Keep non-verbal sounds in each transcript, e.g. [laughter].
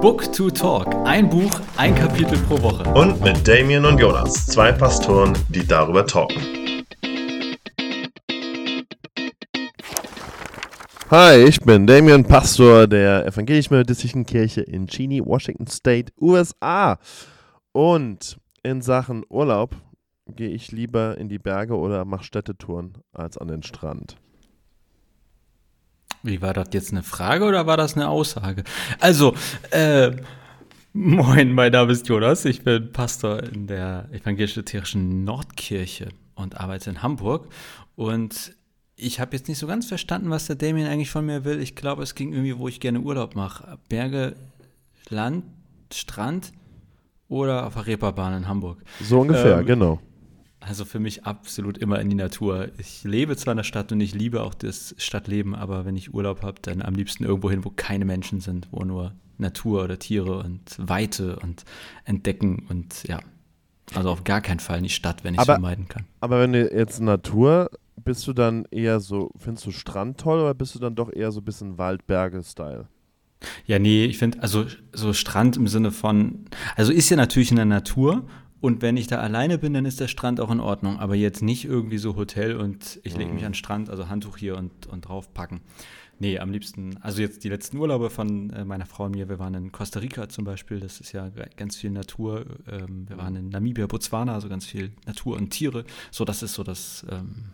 Book to Talk. Ein Buch, ein Kapitel pro Woche. Und mit Damien und Jonas, zwei Pastoren, die darüber talken. Hi, ich bin Damien, Pastor der Evangelisch-Methodistischen Kirche in Cheney, Washington State, USA. Und in Sachen Urlaub gehe ich lieber in die Berge oder mache Städtetouren als an den Strand. Wie war das jetzt eine Frage oder war das eine Aussage? Also, äh, moin, mein Name ist Jonas. Ich bin Pastor in der evangelisch-lutherischen Nordkirche und arbeite in Hamburg. Und ich habe jetzt nicht so ganz verstanden, was der Damien eigentlich von mir will. Ich glaube, es ging irgendwie, wo ich gerne Urlaub mache. Berge, Land, Strand oder auf der Reeperbahn in Hamburg. So ungefähr, Ähm, genau. Also für mich absolut immer in die Natur. Ich lebe zwar in der Stadt und ich liebe auch das Stadtleben, aber wenn ich Urlaub habe, dann am liebsten irgendwo hin, wo keine Menschen sind, wo nur Natur oder Tiere und Weite und Entdecken und ja. Also auf gar keinen Fall in die Stadt, wenn ich es vermeiden kann. Aber wenn du jetzt Natur, bist du dann eher so, findest du Strand toll oder bist du dann doch eher so ein bisschen Waldberge-Style? Ja, nee, ich finde, also so Strand im Sinne von, also ist ja natürlich in der Natur und wenn ich da alleine bin, dann ist der Strand auch in Ordnung, aber jetzt nicht irgendwie so Hotel und ich lege mich an den Strand, also Handtuch hier und, und draufpacken. Nee, am liebsten, also jetzt die letzten Urlaube von äh, meiner Frau und mir, wir waren in Costa Rica zum Beispiel, das ist ja ganz viel Natur, ähm, wir waren in Namibia, Botswana, also ganz viel Natur und Tiere, so das ist so das, ähm,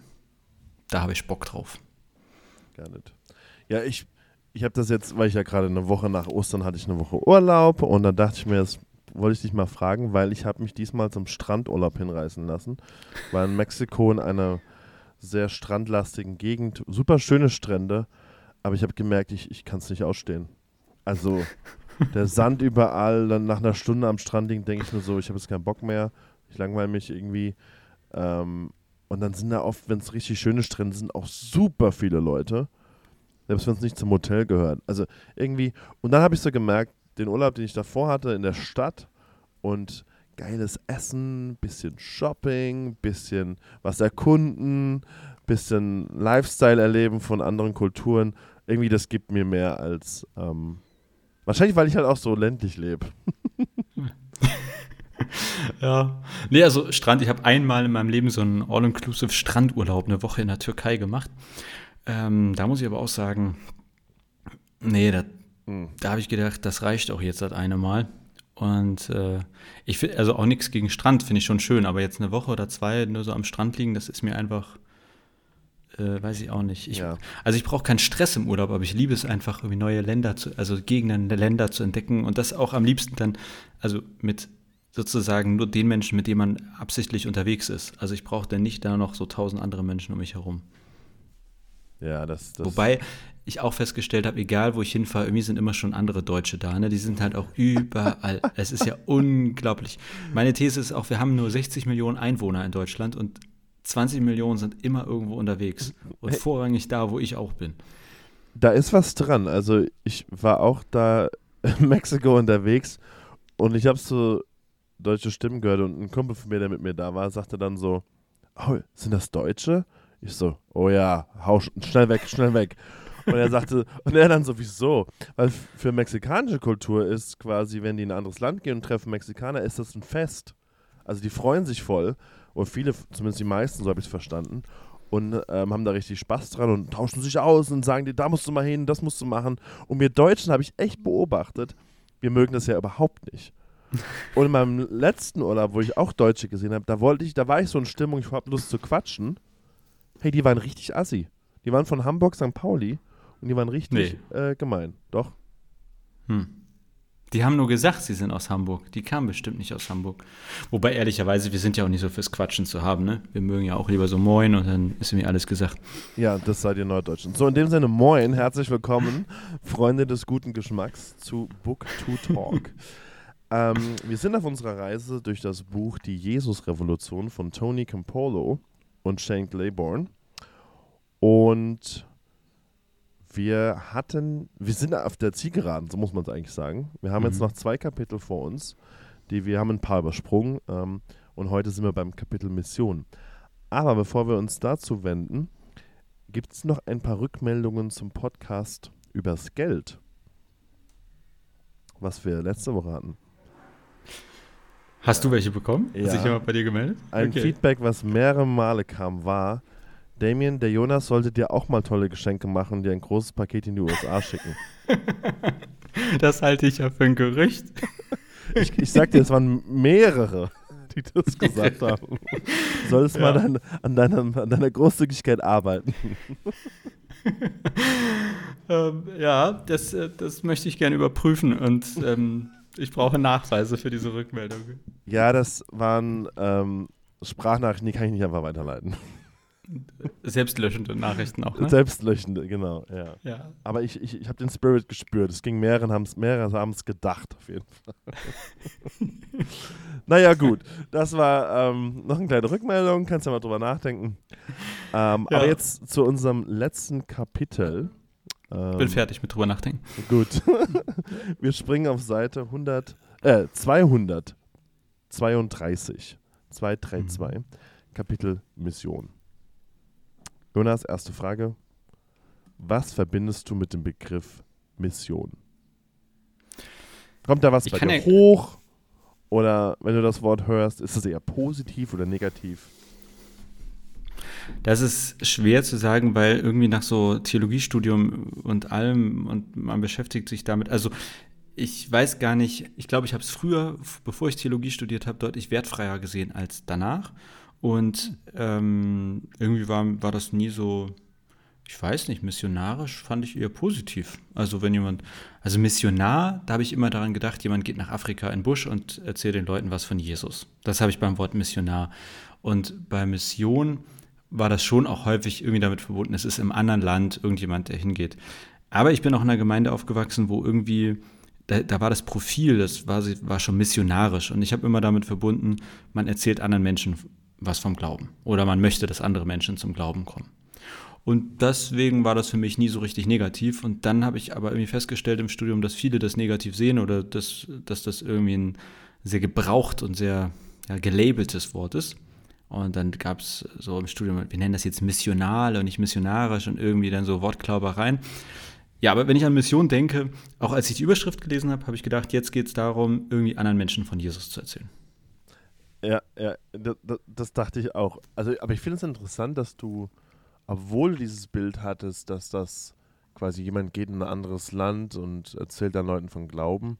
da habe ich Bock drauf. Gar nicht. Ja, ich, ich habe das jetzt, weil ich ja gerade eine Woche nach Ostern hatte ich eine Woche Urlaub und dann dachte ich mir, das wollte ich dich mal fragen, weil ich habe mich diesmal zum Strandurlaub hinreißen lassen. War in Mexiko in einer sehr strandlastigen Gegend, super schöne Strände, aber ich habe gemerkt, ich, ich kann es nicht ausstehen. Also der Sand überall, dann nach einer Stunde am Strand liegen, denke ich mir so, ich habe jetzt keinen Bock mehr, ich langweile mich irgendwie. Ähm, und dann sind da oft, wenn es richtig schöne Strände sind, auch super viele Leute. Selbst wenn es nicht zum Hotel gehört. Also irgendwie, und dann habe ich so gemerkt, den Urlaub, den ich davor hatte in der Stadt und geiles Essen, bisschen Shopping, bisschen was erkunden, bisschen Lifestyle erleben von anderen Kulturen. Irgendwie, das gibt mir mehr als. Ähm, wahrscheinlich, weil ich halt auch so ländlich lebe. [laughs] Ja. Nee, also Strand, ich habe einmal in meinem Leben so einen All-Inclusive Strandurlaub eine Woche in der Türkei gemacht. Ähm, da muss ich aber auch sagen, nee, da, Hm. da habe ich gedacht, das reicht auch jetzt das eine Mal. Und äh, ich finde, also auch nichts gegen Strand, finde ich schon schön, aber jetzt eine Woche oder zwei nur so am Strand liegen, das ist mir einfach, äh, weiß ich auch nicht. Ich, Ja. Also ich brauche keinen Stress im Urlaub, aber ich liebe es einfach, irgendwie neue Länder zu, also Gegenden der Länder zu entdecken und das auch am liebsten dann, also mit sozusagen nur den Menschen, mit denen man absichtlich unterwegs ist. Also ich brauche dann nicht da noch so tausend andere Menschen um mich herum. Ja, das. das Wobei ich auch festgestellt habe, egal wo ich hinfahre, irgendwie sind immer schon andere Deutsche da. Ne? Die sind halt auch überall. [laughs] es ist ja unglaublich. Meine These ist auch, wir haben nur 60 Millionen Einwohner in Deutschland und 20 Millionen sind immer irgendwo unterwegs. Und Hey. vorrangig da, wo ich auch bin. Da ist was dran. Also ich war auch da in [laughs] Mexiko unterwegs und ich habe so deutsche Stimmen gehört und ein Kumpel von mir, der mit mir da war, sagte dann so, oh, sind das Deutsche? Ich so, oh ja, hau sch schnell weg, schnell weg. Und er sagte, und er dann so, wieso? Weil für mexikanische Kultur ist quasi, wenn die in ein anderes Land gehen und treffen Mexikaner, ist das ein Fest. Also die freuen sich voll. Und viele, zumindest die meisten, so habe ich es verstanden. Und ähm, haben da richtig Spaß dran und tauschen sich aus und sagen dir, da musst du mal hin, das musst du machen. Und wir Deutschen habe ich echt beobachtet, wir mögen das ja überhaupt nicht. [laughs] Und in meinem letzten Urlaub, wo ich auch Deutsche gesehen habe, da wollte ich, da war ich so in Stimmung, ich habe Lust zu quatschen. Hey, die waren richtig assi. Die waren von Hamburg, St. Pauli und die waren richtig äh, gemein. Doch. Hm. Die haben nur gesagt, sie sind aus Hamburg. Die kamen bestimmt nicht aus Hamburg. Wobei, ehrlicherweise, wir sind ja auch nicht so fürs Quatschen zu haben, ne? Wir mögen ja auch lieber so Moin und dann ist mir alles gesagt. Ja, das seid ihr Norddeutschen. So, in dem Sinne, moin, herzlich willkommen, [laughs] Freunde des guten Geschmacks, zu Book to Talk. [laughs] ähm, wir sind auf unserer Reise durch das Buch Die Jesus-Revolution von Tony Campolo und Shane Claiborne. Und wir hatten, wir sind auf der Zielgeraden, so muss man es eigentlich sagen. Wir haben jetzt Mhm. noch zwei Kapitel vor uns, die wir haben ein paar übersprungen ähm, und heute sind wir beim Kapitel Mission. Aber bevor wir uns dazu wenden, gibt es noch ein paar Rückmeldungen zum Podcast übers Geld. was wir letzte Woche hatten. Hast du welche bekommen? Ja. Hat sich jemand bei dir gemeldet? Ein Okay. Feedback, was mehrere Male kam, war, Damien, der Jonas sollte dir auch mal tolle Geschenke machen und dir ein großes Paket in die USA schicken. [laughs] Das halte ich ja für ein Gerücht. [laughs] Ich, ich sag dir, es waren mehrere, die das [laughs] gesagt haben. Du solltest mal Ja. an, an, deiner, an deiner Großzügigkeit arbeiten. Ähm, ja, das, äh, das möchte ich gerne überprüfen und ähm, ich brauche Nachweise für diese Rückmeldung. Ja, das waren ähm, Sprachnachrichten, die kann ich nicht einfach weiterleiten. Selbstlöschende Nachrichten auch, ne? Selbstlöschende, genau, ja. ja. Aber ich, ich, ich habe den Spirit gespürt. Es ging mehreren, haben's, mehrere haben es gedacht, auf jeden Fall. [laughs] naja, gut. Das war ähm, noch eine kleine Rückmeldung. Kannst ja mal drüber nachdenken. Ähm, Ja. Aber jetzt zu unserem letzten Kapitel. Ähm, Bin fertig mit drüber nachdenken. Gut. [laughs] Wir springen auf Seite 100, äh, 232. 232. Kapitel Mission. Jonas, erste Frage. Was verbindest du mit dem Begriff Mission? Kommt da was Ich bei dir hoch? Oder wenn du das Wort hörst, ist es eher positiv oder negativ? Das ist schwer zu sagen, weil irgendwie nach so Theologiestudium und allem und man beschäftigt sich damit. Also ich weiß gar nicht, ich glaube, ich habe es früher, bevor ich Theologie studiert habe, deutlich wertfreier gesehen als danach. Und ähm, irgendwie war, war das nie so, ich weiß nicht, missionarisch fand ich eher positiv. Also wenn jemand, also Missionar, da habe ich immer daran gedacht, jemand geht nach Afrika in den Busch und erzählt den Leuten was von Jesus. Das habe ich beim Wort Missionar. Und bei Mission war das schon auch häufig irgendwie damit verbunden, es ist im anderen Land irgendjemand, der hingeht. Aber ich bin auch in einer Gemeinde aufgewachsen, wo irgendwie, da, da war das Profil, das war, war schon missionarisch. Und ich habe immer damit verbunden, man erzählt anderen Menschen was vom Glauben. Oder man möchte, dass andere Menschen zum Glauben kommen. Und deswegen war das für mich nie so richtig negativ. Und dann habe ich aber irgendwie festgestellt im Studium, dass viele das negativ sehen oder dass, dass das irgendwie ein sehr gebraucht und sehr ja, gelabeltes Wort ist. Und dann gab es so im Studium, wir nennen das jetzt missional und nicht missionarisch und irgendwie dann so Wortklaubereien. Ja, aber wenn ich an Mission denke, auch als ich die Überschrift gelesen habe, habe ich gedacht, jetzt geht es darum, irgendwie anderen Menschen von Jesus zu erzählen. Ja, ja, das, das dachte ich auch. Also, aber ich finde es interessant, dass du, obwohl du dieses Bild hattest, dass das quasi jemand geht in ein anderes Land und erzählt dann Leuten von Glauben,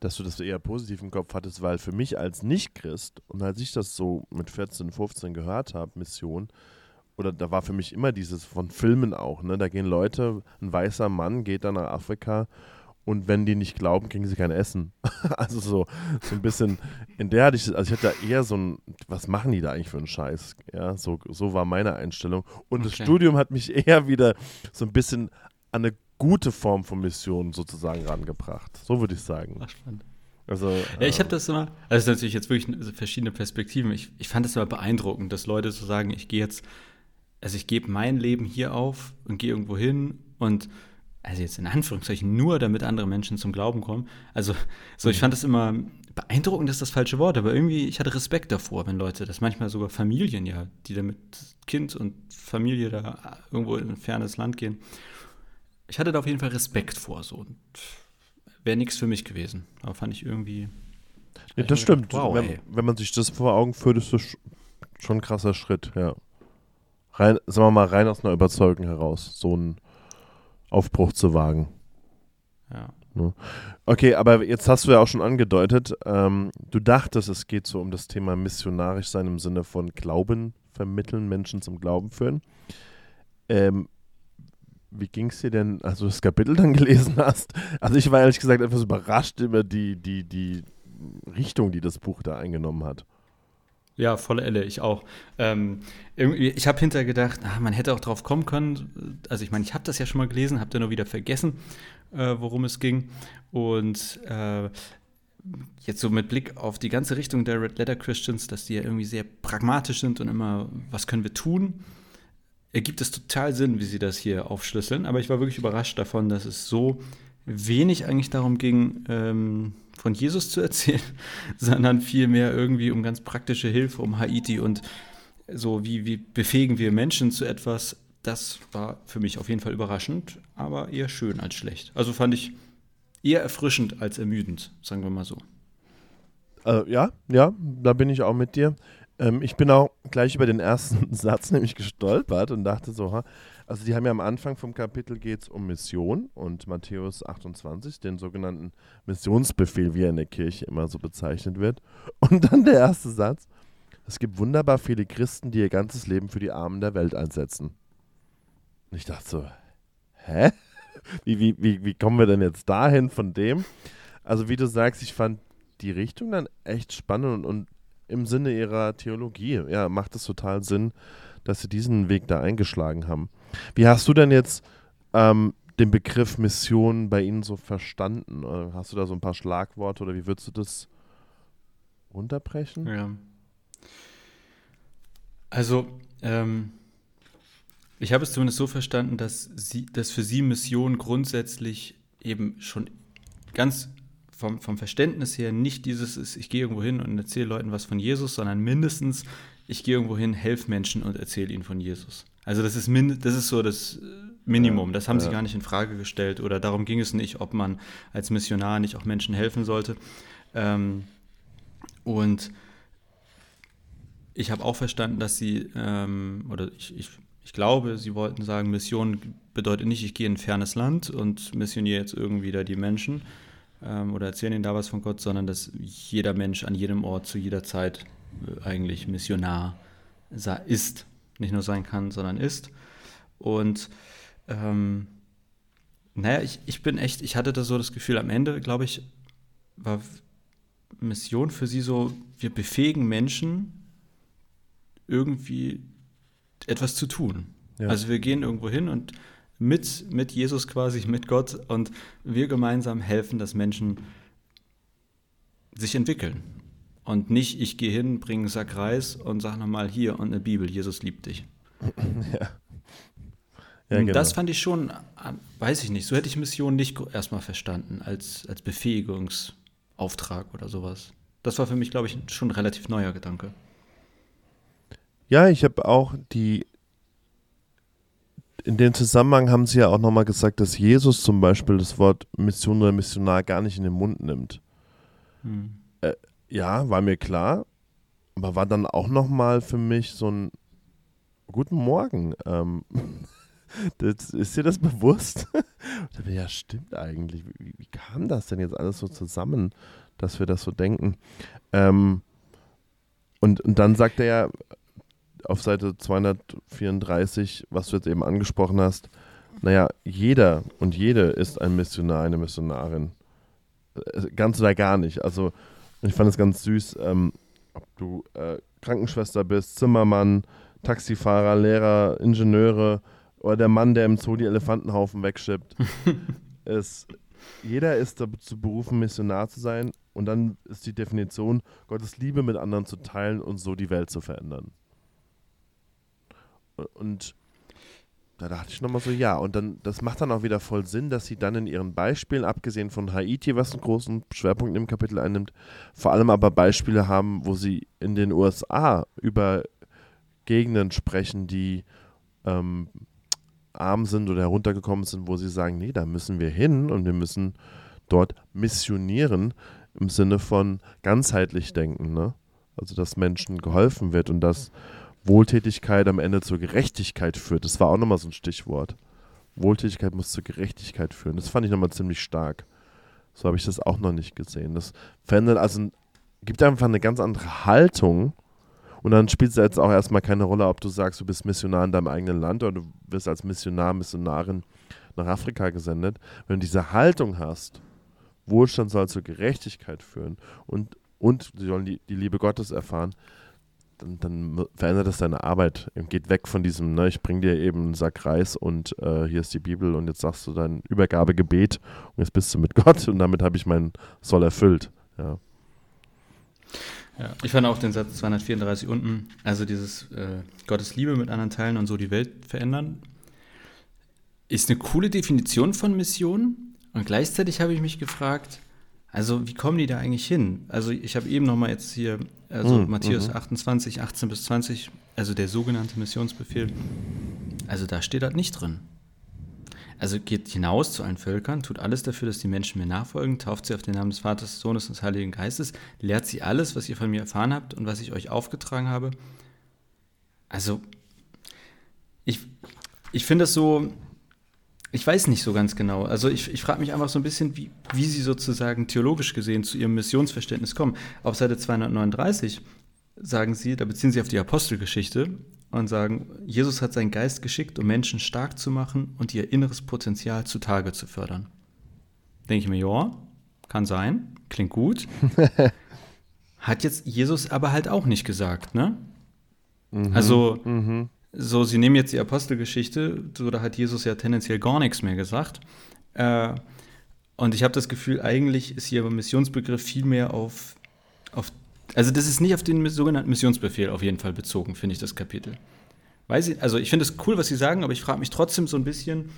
dass du das eher positiv im Kopf hattest, weil für mich als Nicht-Christ und als ich das so mit 14, 15 gehört habe, Mission, oder da war für mich immer dieses von Filmen auch, ne? Da gehen Leute, ein weißer Mann geht dann nach Afrika und wenn die nicht glauben, kriegen sie kein Essen. [laughs] also so, so ein bisschen, in der hatte ich, also ich hatte da eher so ein, was machen die da eigentlich für einen Scheiß? Ja, so, so war meine Einstellung. Und das Okay. Studium hat mich [laughs] eher wieder so ein bisschen an eine gute Form von Mission sozusagen rangebracht. So würde ich sagen. Ach, spannend. Also, Ja, ich äh, habe das immer, also das ist natürlich jetzt wirklich so verschiedene Perspektiven. Ich, ich fand es immer beeindruckend, dass Leute so sagen, ich gehe jetzt, also ich gebe mein Leben hier auf und gehe irgendwo hin und also jetzt in Anführungszeichen nur, damit andere Menschen zum Glauben kommen. Also so, ich fand das immer beeindruckend, ist das falsche Wort, aber irgendwie, ich hatte Respekt davor, wenn Leute, das manchmal sogar Familien ja, die da mit Kind und Familie da irgendwo in ein fernes Land gehen. Ich hatte da auf jeden Fall Respekt vor, so. Und wäre nichts für mich gewesen. Aber fand ich irgendwie. Ja, das stimmt. gedacht, wow, wenn, wenn man sich das vor Augen führt, ist das sch- schon ein krasser Schritt, ja. Rein, sagen wir mal, rein aus einer Überzeugung heraus, so einen Aufbruch zu wagen. Ja. Okay, aber jetzt hast du ja auch schon angedeutet, ähm, du dachtest, es geht so um das Thema missionarisch sein im Sinne von Glauben vermitteln, Menschen zum Glauben führen. Ähm, wie ging es dir denn, als du das Kapitel dann [laughs] gelesen hast? Also ich war ehrlich gesagt etwas überrascht über die, die, die Richtung, die das Buch da eingenommen hat. Ja, volle Elle, ich auch. Ähm, ich habe hinterher gedacht, ah, man hätte auch drauf kommen können. Also ich meine, ich habe das ja schon mal gelesen, habe dann nur wieder vergessen, äh, worum es ging. Und äh, jetzt so mit Blick auf die ganze Richtung der Red Letter Christians, dass die ja irgendwie sehr pragmatisch sind und immer, was können wir tun, ergibt es total Sinn, wie sie das hier aufschlüsseln. Aber ich war wirklich überrascht davon, dass es so wenig eigentlich darum ging, ähm, von Jesus zu erzählen, [laughs] sondern vielmehr irgendwie um ganz praktische Hilfe, um Haiti und so, wie, wie befähigen wir Menschen zu etwas. Das war für mich auf jeden Fall überraschend, aber eher schön als schlecht. Also fand ich eher erfrischend als ermüdend, sagen wir mal so. Äh, ja, ja, da bin ich auch mit dir. Ähm, ich bin auch gleich über den ersten [laughs] Satz nämlich gestolpert und dachte so, ha, also die haben ja am Anfang vom Kapitel geht es um Mission und Matthäus 28, den sogenannten Missionsbefehl, wie er in der Kirche immer so bezeichnet wird. Und dann der erste Satz, es gibt wunderbar viele Christen, die ihr ganzes Leben für die Armen der Welt einsetzen. Und ich dachte so, hä? Wie, wie, wie, wie kommen wir denn jetzt dahin von dem? Also wie du sagst, ich fand die Richtung dann echt spannend und, und im Sinne ihrer Theologie, ja, macht es total Sinn, dass sie diesen Weg da eingeschlagen haben. Wie hast du denn jetzt ähm, den Begriff Mission bei Ihnen so verstanden? Hast du da so ein paar Schlagworte oder wie würdest du das runterbrechen? Ja. Also, ähm, ich habe es zumindest so verstanden, dass, sie, dass für Sie Mission grundsätzlich eben schon ganz vom, vom Verständnis her nicht dieses ist, ich gehe irgendwo hin und erzähle Leuten was von Jesus, sondern mindestens, ich gehe irgendwo hin, helfe Menschen und erzähle ihnen von Jesus. Also das ist, min, das ist so das Minimum. Das haben ja. sie gar nicht in Frage gestellt oder darum ging es nicht, ob man als Missionar nicht auch Menschen helfen sollte. Ähm, und ich habe auch verstanden, dass sie, ähm, oder ich, ich, ich glaube, sie wollten sagen, Mission bedeutet nicht, ich gehe in ein fernes Land und missioniere jetzt irgendwie da die Menschen ähm, oder erzähle ihnen da was von Gott, sondern dass jeder Mensch an jedem Ort zu jeder Zeit äh, eigentlich Missionar ist nicht nur sein kann, sondern ist. Und ähm, naja, ich, ich bin echt, ich hatte da so das Gefühl, am Ende, glaube ich, war Mission für sie so, wir befähigen Menschen, irgendwie etwas zu tun. Ja. Also wir gehen irgendwo hin und mit, mit Jesus quasi, mit Gott und wir gemeinsam helfen, dass Menschen sich entwickeln. Und nicht, ich gehe hin, bringe einen Sack Reis und sage nochmal hier und eine Bibel, Jesus liebt dich. [laughs] ja. Ja, genau. Das fand ich schon, weiß ich nicht, so hätte ich Mission nicht erstmal verstanden, als, als Befähigungsauftrag oder sowas. Das war für mich, glaube ich, schon ein relativ neuer Gedanke. Ja, ich habe auch die, in dem Zusammenhang haben sie ja auch nochmal gesagt, dass Jesus zum Beispiel das Wort Mission oder Missionar gar nicht in den Mund nimmt. Hm. Ja, war mir klar, aber war dann auch nochmal für mich so ein Guten Morgen. Ähm, [laughs] das, ist dir das bewusst? [laughs] ja, stimmt eigentlich. Wie, wie, kam das denn jetzt alles so zusammen, dass wir das so denken? Ähm, und, und dann sagt er ja auf Seite 234, was du jetzt eben angesprochen hast, naja, jeder und jede ist ein Missionar, eine Missionarin. Äh, ganz oder gar nicht. Also ich fand es ganz süß, ähm, ob du äh, Krankenschwester bist, Zimmermann, Taxifahrer, Lehrer, Ingenieure oder der Mann, der im Zoo die Elefantenhaufen wegschippt. [laughs] es, jeder ist dazu berufen, Missionar zu sein. Und dann ist die Definition, Gottes Liebe mit anderen zu teilen und so die Welt zu verändern. Und da dachte ich nochmal so, ja, und dann, das macht dann auch wieder voll Sinn, dass sie dann in ihren Beispielen, abgesehen von Haiti, was einen großen Schwerpunkt im Kapitel einnimmt, vor allem aber Beispiele haben, wo sie in den USA über Gegenden sprechen, die ähm, arm sind oder heruntergekommen sind, wo sie sagen, nee, da müssen wir hin und wir müssen dort missionieren im Sinne von ganzheitlich denken, ne? Also dass Menschen geholfen wird und dass Wohltätigkeit am Ende zur Gerechtigkeit führt. Das war auch nochmal so ein Stichwort. Wohltätigkeit muss zur Gerechtigkeit führen. Das fand ich nochmal ziemlich stark. So habe ich das auch noch nicht gesehen. Das verändert, also gibt einfach eine ganz andere Haltung. Und dann spielt es jetzt auch erstmal keine Rolle, ob du sagst, du bist Missionar in deinem eigenen Land oder du wirst als Missionar, Missionarin nach Afrika gesendet. Wenn du diese Haltung hast, Wohlstand soll zur Gerechtigkeit führen und, und sie sollen die, die Liebe Gottes erfahren, dann, dann, verändert das deine Arbeit. Geht weg von diesem, ne, ich bring dir eben einen Sack Reis und äh, hier ist die Bibel und jetzt sagst du dein Übergabegebet und jetzt bist du mit [laughs] Gott und damit habe ich meinen Soll erfüllt. Ja. Ja, ich fand auch den Satz 234 unten, also dieses äh, Gottes Liebe mit anderen teilen und so die Welt verändern, ist eine coole Definition von Mission. Und gleichzeitig habe ich mich gefragt, also wie kommen die da eigentlich hin? Also ich habe eben nochmal jetzt hier, also mhm. Matthäus mhm. 28, 18 bis 20, also der sogenannte Missionsbefehl, also da steht das nicht drin. Also geht hinaus zu allen Völkern, tut alles dafür, dass die Menschen mir nachfolgen, tauft sie auf den Namen des Vaters, des Sohnes und des Heiligen Geistes, lehrt sie alles, was ihr von mir erfahren habt und was ich euch aufgetragen habe. Also, ich, ich finde das so, ich weiß nicht so ganz genau. Also ich, ich frage mich einfach so ein bisschen, wie, wie sie sozusagen theologisch gesehen zu ihrem Missionsverständnis kommen. Auf Seite 239 sagen sie, da beziehen sie auf die Apostelgeschichte und sagen, Jesus hat seinen Geist geschickt, um Menschen stark zu machen und ihr inneres Potenzial zutage zu fördern. Denke ich mir, ja, kann sein, klingt gut. [laughs] hat jetzt Jesus aber halt auch nicht gesagt, ne? Mhm, also, mhm. So, sie nehmen jetzt die Apostelgeschichte, so, da hat Jesus ja tendenziell gar nichts mehr gesagt. Äh, und ich habe das Gefühl, eigentlich ist hier beim Missionsbegriff viel mehr auf, auf also das ist nicht auf den sogenannten Missionsbefehl auf jeden Fall bezogen, finde ich, das Kapitel. Weiß ich, also ich finde es cool, was Sie sagen, aber ich frage mich trotzdem so ein bisschen,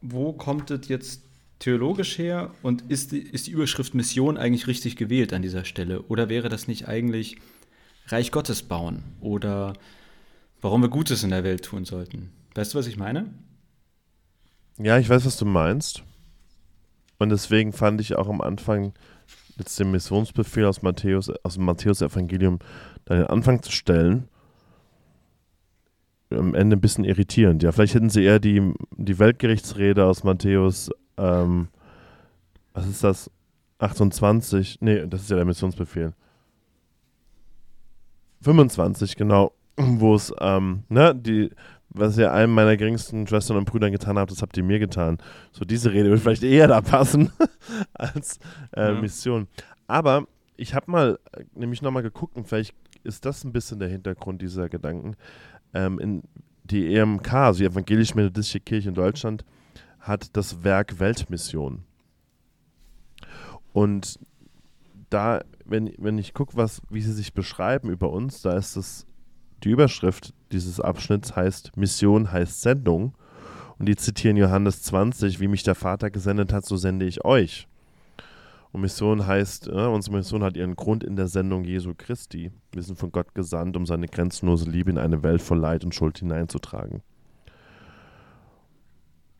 wo kommt das jetzt theologisch her und ist die, ist die Überschrift Mission eigentlich richtig gewählt an dieser Stelle? Oder wäre das nicht eigentlich Reich Gottes bauen? Oder warum wir Gutes in der Welt tun sollten? Weißt du, was ich meine? Ja, ich weiß, was du meinst. Und deswegen fand ich auch am Anfang jetzt den Missionsbefehl aus Matthäus, aus dem Matthäus-Evangelium da den Anfang zu stellen, am Ende ein bisschen irritierend. Ja, vielleicht hätten sie eher die, die Weltgerichtsrede aus Matthäus, ähm, was ist das? 28, nee, das ist ja der Missionsbefehl. 25, genau, wo es, ähm, ne, die, was ihr einem meiner geringsten Schwestern und Brüdern getan habt, das habt ihr mir getan. So diese Rede würde vielleicht eher da passen [laughs] als äh, ja. Mission. Aber ich habe mal, nämlich nochmal geguckt und vielleicht ist das ein bisschen der Hintergrund dieser Gedanken. Ähm, in die EMK, also die Evangelisch-Methodistische Kirche in Deutschland, hat das Werk Weltmission. Und da, wenn, wenn ich gucke, wie sie sich beschreiben über uns, da ist das die Überschrift dieses Abschnitts heißt Mission heißt Sendung. Und die zitieren Johannes 20, wie mich der Vater gesendet hat, so sende ich euch. Und Mission heißt, äh, unsere Mission hat ihren Grund in der Sendung Jesu Christi. Wir sind von Gott gesandt, um seine grenzenlose Liebe in eine Welt voll Leid und Schuld hineinzutragen.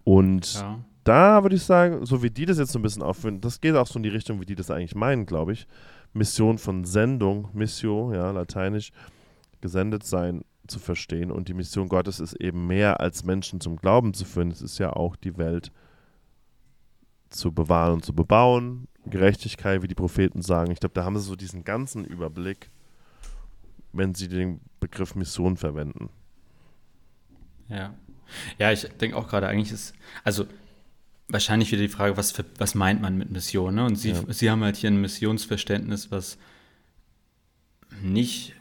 Und ja. da würde ich sagen, so wie die das jetzt so ein bisschen aufführen, das geht auch so in die Richtung, wie die das eigentlich meinen, glaube ich. Mission von Sendung, Missio, ja, lateinisch, gesendet sein zu verstehen. Und die Mission Gottes ist eben mehr als Menschen zum Glauben zu führen. Es ist ja auch die Welt zu bewahren und zu bebauen. Gerechtigkeit, wie die Propheten sagen. Ich glaube, da haben sie so diesen ganzen Überblick, wenn sie den Begriff Mission verwenden. Ja. Ja, ich denke auch gerade, eigentlich ist, also wahrscheinlich wieder die Frage, was, für, was meint man mit Mission? Ne? Und sie, ja. sie haben halt hier ein Missionsverständnis, was nicht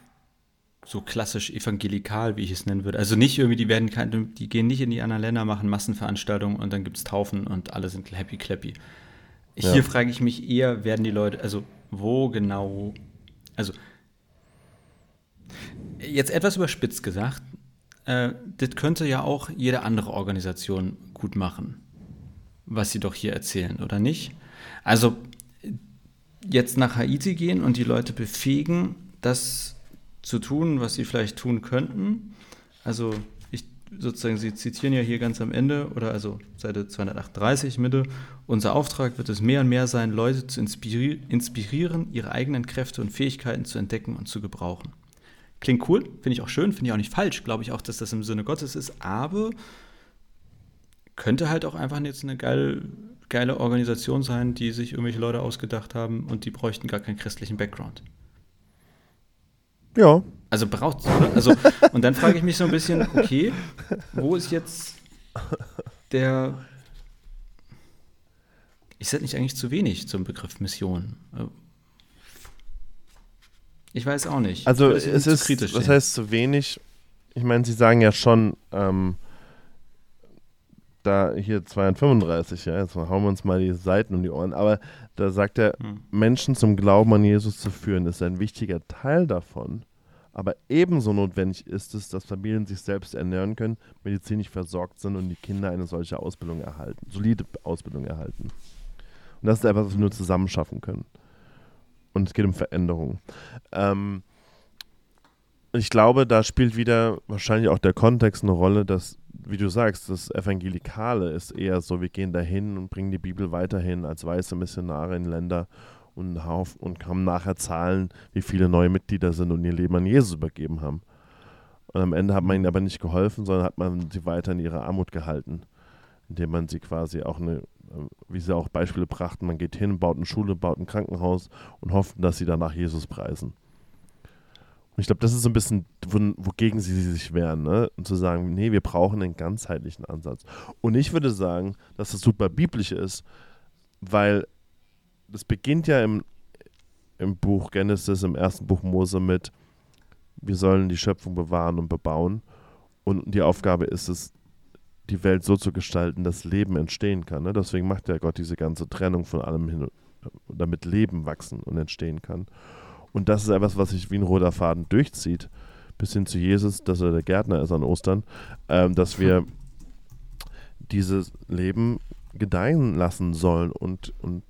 so klassisch evangelikal, wie ich es nennen würde. Also nicht irgendwie, die werden kein, die gehen nicht in die anderen Länder, machen Massenveranstaltungen und dann gibt es Taufen und alle sind happy clappy. Ja. Hier frage ich mich eher, werden die Leute, also wo genau, also jetzt etwas überspitzt gesagt, äh, das könnte ja auch jede andere Organisation gut machen, was sie doch hier erzählen, oder nicht? Also jetzt nach Haiti gehen und die Leute befähigen, dass zu tun, was sie vielleicht tun könnten. Also ich sozusagen, Sie zitieren ja hier ganz am Ende oder also Seite 238 Mitte, unser Auftrag wird es mehr und mehr sein, Leute zu inspiri inspirieren, ihre eigenen Kräfte und Fähigkeiten zu entdecken und zu gebrauchen. Klingt cool, finde ich auch schön, finde ich auch nicht falsch, glaube ich auch, dass das im Sinne Gottes ist, aber könnte halt auch einfach jetzt eine geile, geile Organisation sein, die sich irgendwelche Leute ausgedacht haben und die bräuchten gar keinen christlichen Background. Ja. Also braucht es, oder? Also, und dann frage ich mich so ein bisschen, okay, wo ist jetzt der. Ist das nicht eigentlich zu wenig zum Begriff Mission? Ich weiß auch nicht. Also es ist, kritisch was sehen. heißt zu wenig? Ich meine, Sie sagen ja schon, ähm, da hier 235, ja, jetzt hauen wir uns mal die Seiten um die Ohren, aber da sagt er, hm. Menschen zum Glauben an Jesus zu führen, ist ein wichtiger Teil davon. Aber ebenso notwendig ist es, dass Familien sich selbst ernähren können, medizinisch versorgt sind und die Kinder eine solche Ausbildung erhalten, solide Ausbildung erhalten. Und das ist etwas, was wir nur zusammen schaffen können. Und es geht um Veränderung. Ähm, ich glaube, da spielt wieder wahrscheinlich auch der Kontext eine Rolle, dass wie du sagst, das Evangelikale ist eher so, wir gehen dahin und bringen die Bibel weiterhin als weiße Missionare in Länder und, und haben nachher Zahlen, wie viele neue Mitglieder sind und ihr Leben an Jesus übergeben haben. Und am Ende hat man ihnen aber nicht geholfen, sondern hat man sie weiter in ihrer Armut gehalten, indem man sie quasi auch eine, wie sie auch Beispiele brachten, man geht hin, baut eine Schule, baut ein Krankenhaus und hofft, dass sie danach Jesus preisen. Ich glaube, das ist so ein bisschen, wogegen sie sich wehren, ne? Und zu sagen, nee, wir brauchen einen ganzheitlichen Ansatz. Und ich würde sagen, dass das super biblisch ist, weil das beginnt ja im, im Buch Genesis, im ersten Buch Mose mit, wir sollen die Schöpfung bewahren und bebauen. Und die Aufgabe ist es, die Welt so zu gestalten, dass Leben entstehen kann. Ne? Deswegen macht ja Gott diese ganze Trennung von allem hin, damit Leben wachsen und entstehen kann. Und das ist etwas, was sich wie ein roter Faden durchzieht, bis hin zu Jesus, dass er der Gärtner ist an Ostern, ähm, dass wir [laughs] dieses Leben gedeihen lassen sollen und, und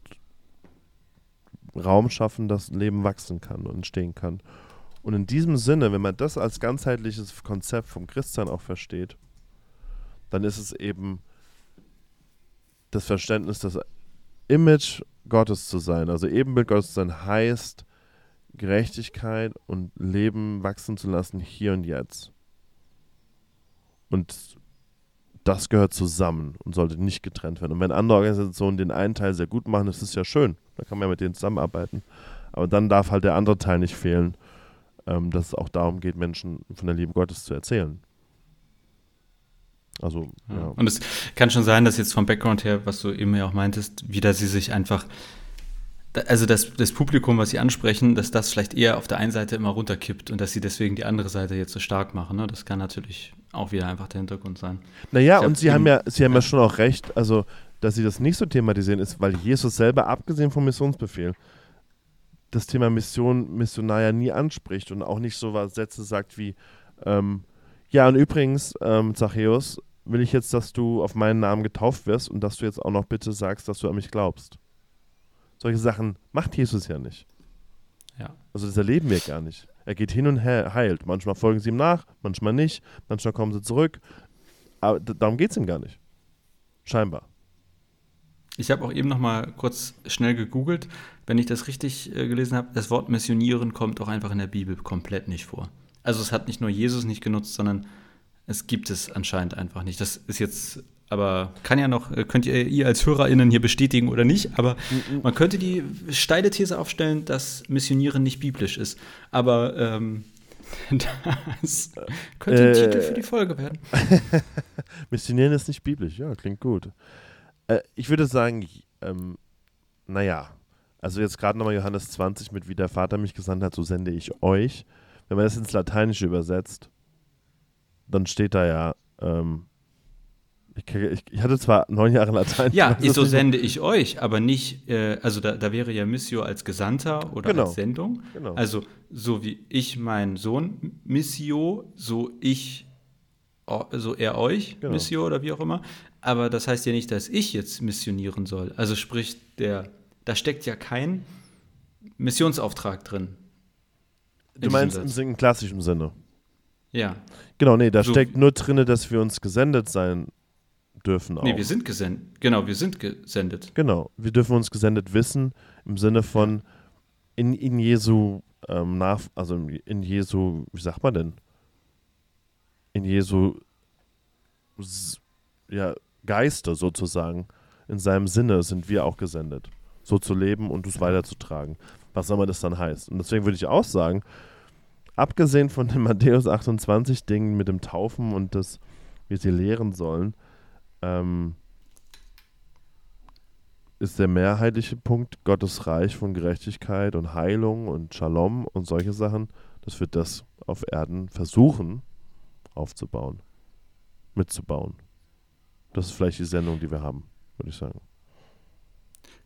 Raum schaffen, dass Leben wachsen kann und entstehen kann. Und in diesem Sinne, wenn man das als ganzheitliches Konzept vom Christsein auch versteht, dann ist es eben das Verständnis, das Image Gottes zu sein. Also Ebenbild Gottes zu sein heißt, Gerechtigkeit und Leben wachsen zu lassen, hier und jetzt. Und das gehört zusammen und sollte nicht getrennt werden. Und wenn andere Organisationen den einen Teil sehr gut machen, ist es ja schön. Da kann man ja mit denen zusammenarbeiten. Aber dann darf halt der andere Teil nicht fehlen, ähm, dass es auch darum geht, Menschen von der Liebe Gottes zu erzählen. Also, ja. ja. Und es kann schon sein, dass jetzt vom Background her, was du eben ja auch meintest, wieder sie sich einfach also das, das Publikum, was sie ansprechen, dass das vielleicht eher auf der einen Seite immer runterkippt und dass sie deswegen die andere Seite jetzt so stark machen. Ne? Das kann natürlich auch wieder einfach der Hintergrund sein. Naja, und sie haben ja, sie haben ja. ja schon auch recht, also dass sie das nicht so thematisieren, ist, weil Jesus selber, abgesehen vom Missionsbefehl, das Thema Mission, Missionar ja nie anspricht und auch nicht so was Sätze sagt wie, ähm, ja, und übrigens, ähm, Zachäus, will ich jetzt, dass du auf meinen Namen getauft wirst und dass du jetzt auch noch bitte sagst, dass du an mich glaubst. Solche Sachen macht Jesus ja nicht. Ja. Also das erleben wir gar nicht. Er geht hin und her, heilt. Manchmal folgen sie ihm nach, manchmal nicht, manchmal kommen sie zurück. Aber darum geht es ihm gar nicht. Scheinbar. Ich habe auch eben noch mal kurz schnell gegoogelt. Wenn ich das richtig äh, gelesen habe, das Wort missionieren kommt auch einfach in der Bibel komplett nicht vor. Also es hat nicht nur Jesus nicht genutzt, sondern es gibt es anscheinend einfach nicht. Das ist jetzt aber kann ja noch, äh, könnt ihr, ihr als HörerInnen hier bestätigen oder nicht, aber mhm. man könnte die steile These aufstellen, dass Missionieren nicht biblisch ist. Aber ähm, [laughs] das könnte ein äh, Titel für die Folge werden. [laughs] Missionieren ist nicht biblisch, ja, klingt gut. Äh, ich würde sagen, ähm, naja, also jetzt gerade nochmal Johannes 20 mit, wie der Vater mich gesandt hat, so sende ich euch. Wenn man das ins Lateinische übersetzt, dann steht da ja, ähm, ich, ich, ich, hatte zwar neun Jahre Latein. Ja, so sende ich euch, aber nicht, äh, also da, da, wäre ja Missio als Gesandter oder genau. als Sendung. Genau. Also so wie ich meinen Sohn Missio, so ich, so er euch genau. Missio oder wie auch immer. Aber das heißt ja nicht, dass ich jetzt missionieren soll. Also sprich, der, da steckt ja kein Missionsauftrag drin. Du meinst im, im klassischen Sinne? Ja. Genau, nee, da so, steckt nur drin, dass wir uns gesendet sein dürfen auch. Nee, wir sind gesendet. Genau, wir sind gesendet. Genau, wir dürfen uns gesendet wissen im Sinne von in, in Jesu ähm, nach, also in Jesu, wie sagt man denn? In Jesu ja, Geiste sozusagen, in seinem Sinne sind wir auch gesendet. So zu leben und es weiterzutragen. Was immer das dann heißt. Und deswegen würde ich auch sagen, abgesehen von dem Matthäus 28 Dingen mit dem Taufen und das, wie sie lehren sollen, ähm, ist der mehrheitliche Punkt Gottes Reich von Gerechtigkeit und Heilung und Shalom und solche Sachen, dass wir das auf Erden versuchen aufzubauen, mitzubauen. Das ist vielleicht die Sendung, die wir haben, würde ich sagen.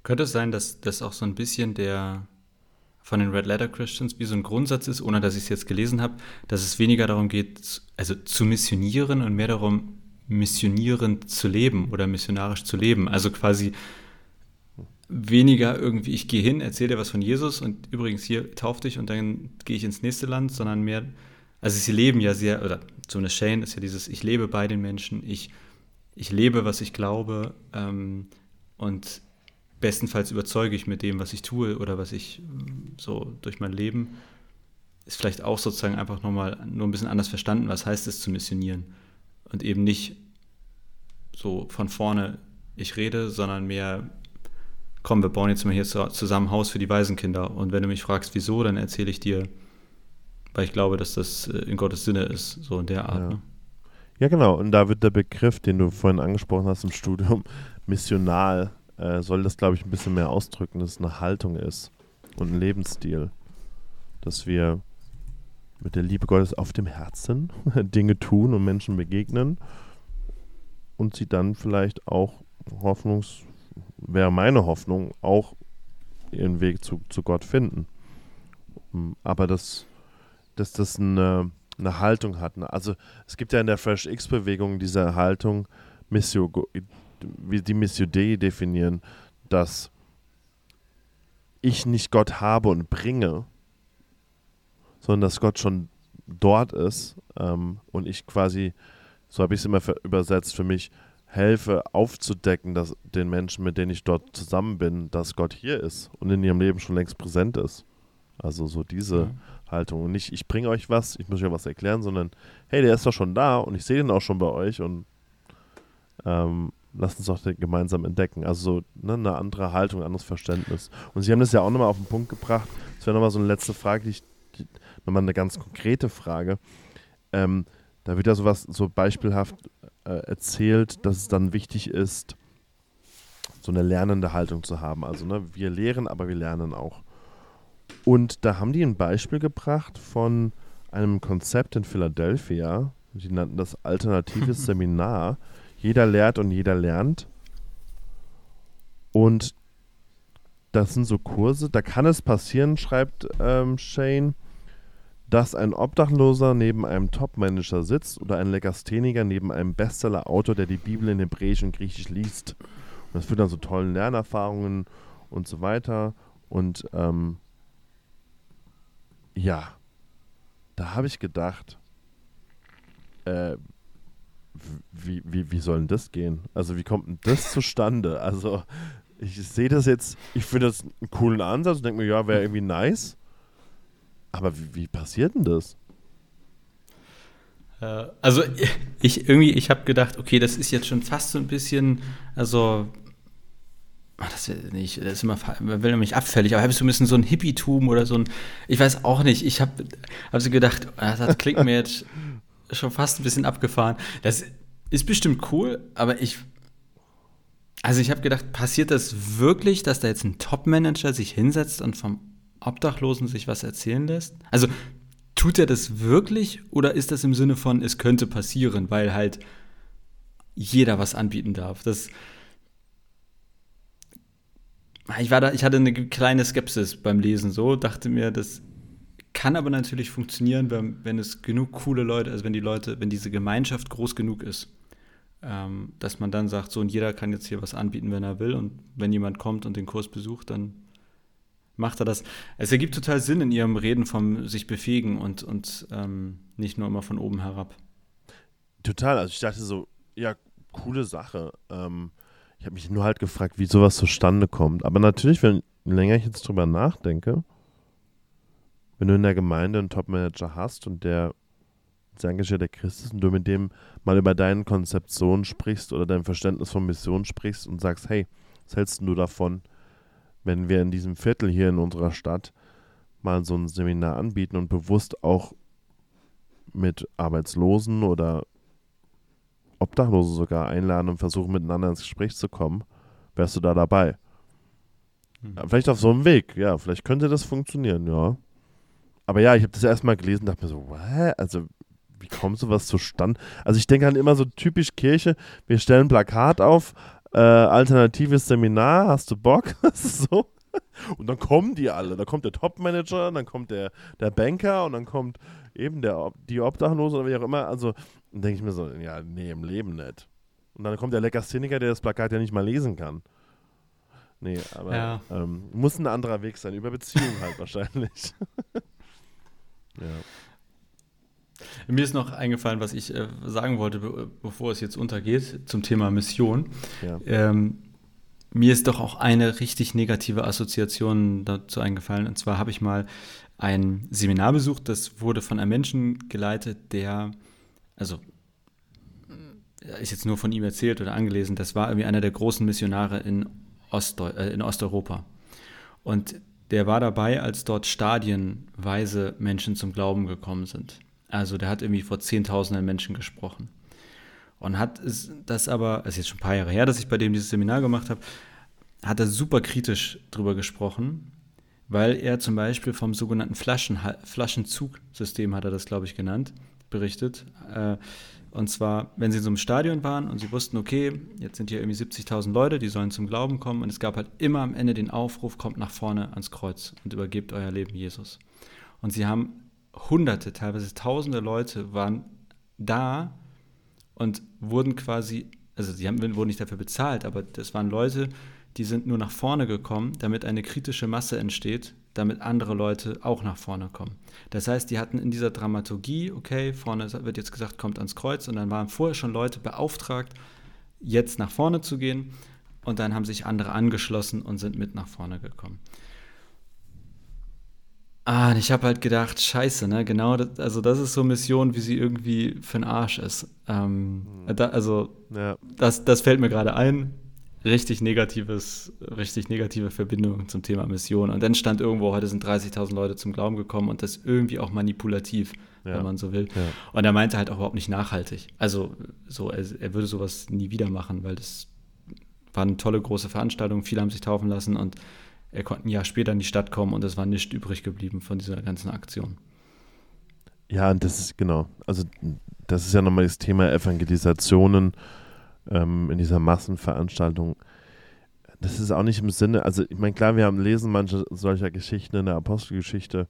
Könnte es sein, dass das auch so ein bisschen der von den Red Letter Christians wie so ein Grundsatz ist, ohne dass ich es jetzt gelesen habe, dass es weniger darum geht, also zu missionieren und mehr darum, missionierend zu leben oder missionarisch zu leben. Also quasi weniger irgendwie, ich gehe hin, erzähle dir was von Jesus und übrigens hier tauf dich und dann gehe ich ins nächste Land, sondern mehr, also sie leben ja sehr, oder eine Shane ist ja dieses, ich lebe bei den Menschen, ich, ich lebe, was ich glaube ähm, und bestenfalls überzeuge ich mit dem, was ich tue oder was ich so durch mein Leben, ist vielleicht auch sozusagen einfach nochmal nur ein bisschen anders verstanden, was heißt es zu missionieren und eben nicht so von vorne ich rede, sondern mehr, komm, wir bauen jetzt mal hier zusammen Haus für die Waisenkinder. Und wenn du mich fragst, wieso, dann erzähle ich dir, weil ich glaube, dass das äh, in Gottes Sinne ist, so in der Art. Ja. Ne? ja, genau. Und da wird der Begriff, den du vorhin angesprochen hast im Studium, [laughs] missional, äh, soll das, glaube ich, ein bisschen mehr ausdrücken, dass es eine Haltung ist und ein Lebensstil. Dass wir mit der Liebe Gottes auf dem Herzen [laughs] Dinge tun und Menschen begegnen und sie dann vielleicht auch hoffnungs, wäre meine Hoffnung, auch ihren Weg zu, zu Gott finden. Mm, aber das, dass das eine, eine Haltung hat. Ne? Also es gibt ja in der Fresh X-Bewegung diese Haltung, Missio, wie die Missio Dei definieren, dass ich nicht Gott habe und bringe, sondern dass Gott schon dort ist ähm, und ich quasi, so habe ich es immer übersetzt für mich, helfe aufzudecken, dass den Menschen, mit denen ich dort zusammen bin, dass Gott hier ist und in ihrem Leben schon längst präsent ist. Also so diese mhm. Haltung. Und nicht, ich bringe euch was, ich muss euch was erklären, sondern hey, der ist doch schon da und ich sehe den auch schon bei euch und ähm, lasst uns doch den gemeinsam entdecken. Also so ne, eine andere Haltung, ein anderes Verständnis. Und Sie haben das ja auch nochmal auf den Punkt gebracht. Das wäre nochmal so eine letzte Frage, die ich, nochmal eine ganz konkrete Frage. Ähm, da wird ja sowas so beispielhaft äh, erzählt, dass es dann wichtig ist, so eine lernende Haltung zu haben. Also ne, wir lehren, aber wir lernen auch. Und da haben die ein Beispiel gebracht von einem Konzept in Philadelphia. Die nannten das alternatives [laughs] Seminar. Jeder lehrt und jeder lernt. Und das sind so Kurse, da kann es passieren, schreibt ähm, Shane, dass ein Obdachloser neben einem Topmanager sitzt oder ein Legastheniker neben einem Bestseller-Autor, der die Bibel in Hebräisch und Griechisch liest. Und das führt dann zu tollen Lernerfahrungen und so weiter. Und ähm, ja, da habe ich gedacht, äh, wie, wie, wie soll denn das gehen? Also wie kommt denn das zustande? Also ich sehe das jetzt, ich finde das einen coolen Ansatz und denke mir, ja, wäre irgendwie nice. Aber wie, wie passiert denn das? Äh, also ich irgendwie, ich habe gedacht, okay, das ist jetzt schon fast so ein bisschen, also das ist nicht, das ist immer, man will nämlich abfällig, aber habe ich so ein bisschen so ein Hippietum oder so ein, ich weiß auch nicht, ich habe hab so gedacht, das klingt mir jetzt schon fast ein bisschen abgefahren. Das ist bestimmt cool, aber ich, also ich habe gedacht, passiert das wirklich, dass da jetzt ein Top-Manager sich hinsetzt und vom Obdachlosen sich was erzählen lässt? Also tut er das wirklich oder ist das im Sinne von, es könnte passieren, weil halt jeder was anbieten darf? Das, ich war da, ich hatte eine kleine Skepsis beim Lesen so, dachte mir, das kann aber natürlich funktionieren, wenn, wenn es genug coole Leute, also wenn die Leute, wenn diese Gemeinschaft groß genug ist, ähm, dass man dann sagt, so und jeder kann jetzt hier was anbieten, wenn er will und wenn jemand kommt und den Kurs besucht, dann macht er das. Es ergibt total Sinn in ihrem Reden vom sich befähigen und, und ähm, nicht nur immer von oben herab. Total, also ich dachte so, ja, coole Sache. Ähm, ich habe mich nur halt gefragt, wie sowas zustande kommt. Aber natürlich, wenn länger ich jetzt drüber nachdenke, wenn du in der Gemeinde einen Topmanager hast und der sehr engagierter Christ ist und du mit dem mal über deine Konzeption sprichst oder dein Verständnis von Mission sprichst und sagst, hey, was hältst du davon, wenn wir in diesem Viertel hier in unserer Stadt mal so ein Seminar anbieten und bewusst auch mit Arbeitslosen oder Obdachlosen sogar einladen und versuchen miteinander ins Gespräch zu kommen, wärst du da dabei. Mhm. Vielleicht auf so einem Weg, ja, vielleicht könnte das funktionieren, ja. Aber ja, ich habe das erstmal gelesen und dachte mir so, What? also wie kommt sowas zustande? Also ich denke halt immer so typisch Kirche, wir stellen ein Plakat auf, äh, alternatives Seminar, hast du Bock? [laughs] so. Und dann kommen die alle. Da kommt der Topmanager, dann kommt der, der Banker und dann kommt eben der, die Obdachlose oder wie auch immer. Also, dann denke ich mir so, ja, nee, im Leben nicht. Und dann kommt der Leckerszeniker, der das Plakat ja nicht mal lesen kann. Nee, aber ja. ähm, muss ein anderer Weg sein, über Beziehungen halt wahrscheinlich. [laughs] ja. Mir ist noch eingefallen, was ich äh, sagen wollte, be bevor es jetzt untergeht, zum Thema Mission. Ja. Ähm, mir ist doch auch eine richtig negative Assoziation dazu eingefallen. Und zwar habe ich mal ein Seminar besucht, das wurde von einem Menschen geleitet, der, also ist jetzt nur von ihm erzählt oder angelesen, das war irgendwie einer der großen Missionare in, Ostdeu äh, in Osteuropa. Und der war dabei, als dort stadienweise Menschen zum Glauben gekommen sind. Also der hat irgendwie vor Zehntausenden Menschen gesprochen. Und hat das aber, es ist jetzt schon ein paar Jahre her, dass ich bei dem dieses Seminar gemacht habe, hat er super kritisch drüber gesprochen, weil er zum Beispiel vom sogenannten Flaschen, Flaschenzugsystem, hat er das, glaube ich, genannt, berichtet. Äh, und zwar, wenn sie in so einem Stadion waren und sie wussten, okay, jetzt sind hier irgendwie 70.000 Leute, die sollen zum Glauben kommen. Und es gab halt immer am Ende den Aufruf, kommt nach vorne ans Kreuz und übergebt euer Leben Jesus. Und sie haben hunderte, teilweise tausende Leute waren da und wurden quasi, also sie haben, wurden nicht dafür bezahlt, aber das waren Leute, die sind nur nach vorne gekommen, damit eine kritische Masse entsteht, damit andere Leute auch nach vorne kommen. Das heißt, die hatten in dieser Dramaturgie, okay, vorne wird jetzt gesagt, kommt ans Kreuz und dann waren vorher schon Leute beauftragt, jetzt nach vorne zu gehen und dann haben sich andere angeschlossen und sind mit nach vorne gekommen. Ah, und ich habe halt gedacht, scheiße, ne? Genau, das, also das ist so Mission, wie sie irgendwie für den Arsch ist. Ähm, mhm. da, also ja. das, das fällt mir gerade ein. Richtig negatives, richtig negative Verbindung zum Thema Mission. Und dann stand irgendwo, heute sind 30.000 Leute zum Glauben gekommen und das irgendwie auch manipulativ, ja. wenn man so will. Ja. Und er meinte halt auch überhaupt nicht nachhaltig. Also so, er, er würde sowas nie wieder machen, weil das war eine tolle große Veranstaltung. Viele haben sich taufen lassen und er konnte ein Jahr später in die Stadt kommen und es war nicht übrig geblieben von dieser ganzen Aktion. Ja, das ist genau. Also, das ist ja nochmal das Thema Evangelisationen ähm, in dieser Massenveranstaltung. Das ist auch nicht im Sinne, also ich meine, klar, wir haben lesen manche solcher Geschichten in der Apostelgeschichte,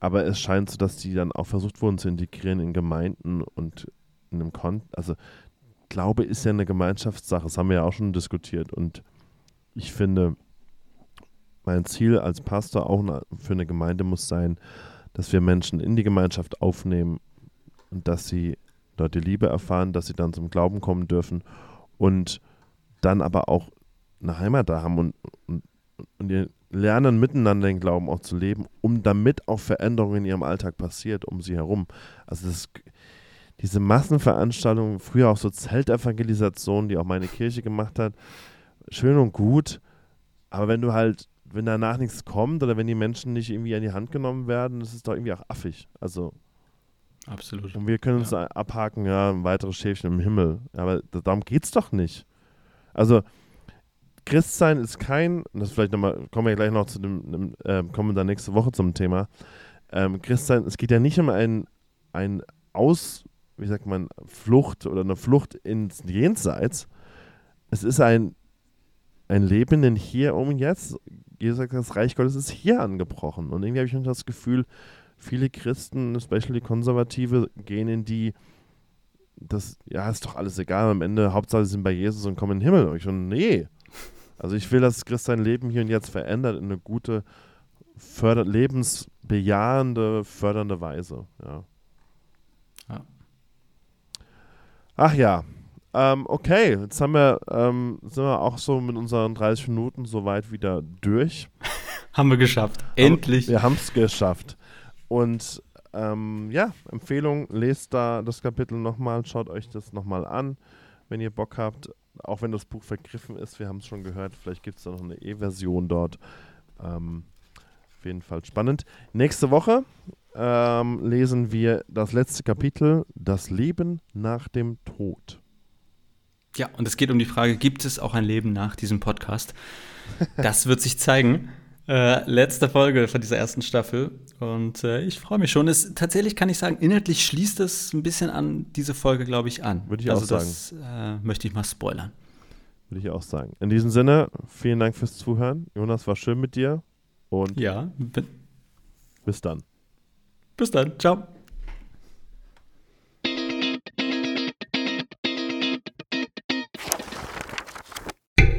aber es scheint so, dass die dann auch versucht wurden zu integrieren in Gemeinden und in einem Kon also Glaube ist ja eine Gemeinschaftssache, das haben wir ja auch schon diskutiert und ich finde, mein Ziel als Pastor auch für eine Gemeinde muss sein, dass wir Menschen in die Gemeinschaft aufnehmen und dass sie dort die Liebe erfahren, dass sie dann zum Glauben kommen dürfen und dann aber auch eine Heimat da haben und, und, und lernen miteinander den Glauben auch zu leben, um damit auch Veränderungen in ihrem Alltag passiert, um sie herum. Also das, diese Massenveranstaltungen, früher auch so Zeltevangelisationen, die auch meine Kirche gemacht hat, schön und gut, aber wenn du halt wenn danach nichts kommt oder wenn die Menschen nicht irgendwie an die Hand genommen werden, das ist doch irgendwie auch affig. Also. Absolut. Und wir können uns ja. abhaken, ja, ein weiteres Schäfchen im Himmel. Aber darum geht es doch nicht. Also, Christsein ist kein, das vielleicht nochmal, kommen wir gleich noch zu dem, äh, kommen wir dann nächste Woche zum Thema. Ähm, Christsein, es geht ja nicht um ein, ein Aus, wie sagt man, Flucht oder eine Flucht ins Jenseits. Es ist ein, ein Leben in Hier um Jetzt Jesus sagt, das Reich Gottes ist hier angebrochen. Und irgendwie habe ich das Gefühl, viele Christen, especially Konservative, gehen in die, das, ja, ist doch alles egal, am Ende, Hauptsache sie sind bei Jesus und kommen in den Himmel. Und ich schon, nee. Also ich will, dass Christ sein Leben hier und jetzt verändert in eine gute, förder lebensbejahende, fördernde Weise. Ja. ja. Ach ja, ähm, okay, jetzt haben wir, ähm, sind wir auch so mit unseren 30 Minuten soweit wieder durch. [laughs] haben wir geschafft. Endlich. Aber wir haben es geschafft. Und ähm, ja, Empfehlung, lest da das Kapitel nochmal, schaut euch das nochmal an, wenn ihr Bock habt. Auch wenn das Buch vergriffen ist, wir haben es schon gehört, vielleicht gibt es da noch eine E-Version dort. Ähm, auf jeden Fall spannend. Nächste Woche ähm, lesen wir das letzte Kapitel, das Leben nach dem Tod. Ja, und es geht um die Frage, gibt es auch ein Leben nach diesem Podcast? Das wird sich zeigen. [laughs] Äh, letzte Folge von dieser ersten Staffel. Und äh, ich freue mich schon. Es, tatsächlich kann ich sagen, inhaltlich schließt es ein bisschen an diese Folge, glaube ich, an. Würde ich also auch sagen. Das äh, möchte ich mal spoilern. Würde ich auch sagen. In diesem Sinne, vielen Dank fürs Zuhören. Jonas, war schön mit dir. Und ja, bis dann. Bis dann. Ciao.